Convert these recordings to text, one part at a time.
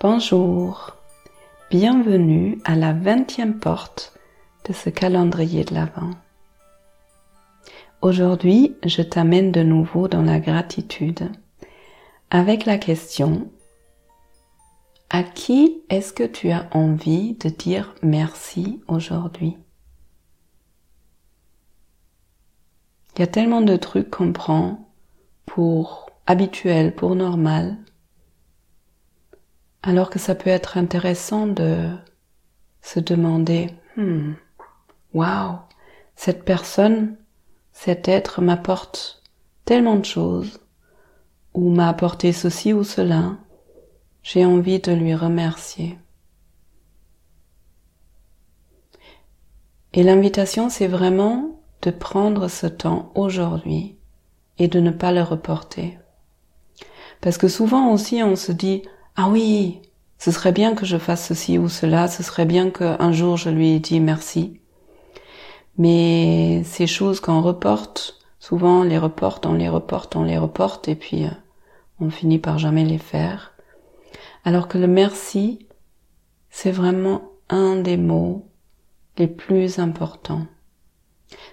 Bonjour, bienvenue à la vingtième porte de ce calendrier de l'Avent. Aujourd'hui, je t'amène de nouveau dans la gratitude avec la question à qui est-ce que tu as envie de dire merci aujourd'hui? Il y a tellement de trucs qu'on prend pour habituel, pour normal, alors que ça peut être intéressant de se demander, hmm, waouh, cette personne, cet être m'apporte tellement de choses, ou m'a apporté ceci ou cela, j'ai envie de lui remercier. Et l'invitation, c'est vraiment de prendre ce temps aujourd'hui et de ne pas le reporter. Parce que souvent aussi on se dit, ah oui, ce serait bien que je fasse ceci ou cela, ce serait bien qu'un jour je lui dit merci. Mais ces choses qu'on reporte, souvent on les reporte, on les reporte, on les reporte, et puis euh, on finit par jamais les faire. Alors que le merci, c'est vraiment un des mots les plus importants.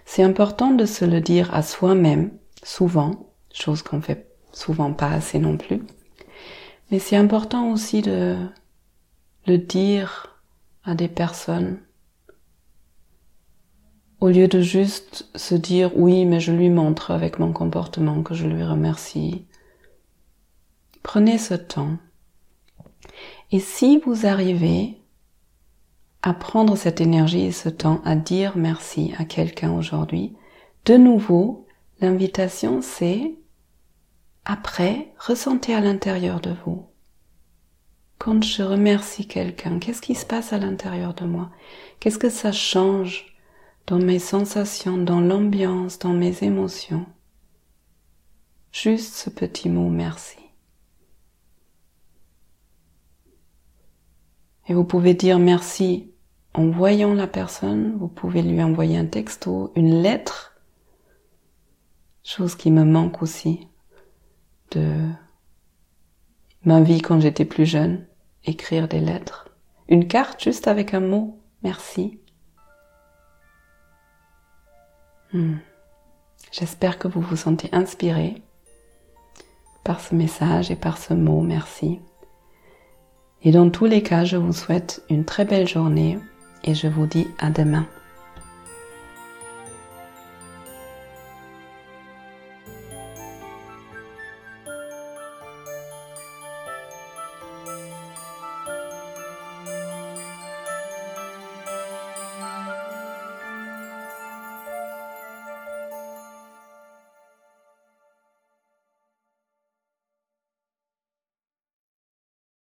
C'est important de se le dire à soi-même, souvent, chose qu'on fait souvent pas assez non plus. Mais c'est important aussi de le dire à des personnes au lieu de juste se dire oui mais je lui montre avec mon comportement que je lui remercie. Prenez ce temps. Et si vous arrivez à prendre cette énergie et ce temps à dire merci à quelqu'un aujourd'hui, de nouveau, l'invitation c'est après, ressentez à l'intérieur de vous. Quand je remercie quelqu'un, qu'est-ce qui se passe à l'intérieur de moi? Qu'est-ce que ça change dans mes sensations, dans l'ambiance, dans mes émotions? Juste ce petit mot merci. Et vous pouvez dire merci en voyant la personne, vous pouvez lui envoyer un texto, une lettre, chose qui me manque aussi ma vie quand j'étais plus jeune, écrire des lettres, une carte juste avec un mot, merci. Hmm. J'espère que vous vous sentez inspiré par ce message et par ce mot merci. Et dans tous les cas, je vous souhaite une très belle journée et je vous dis à demain.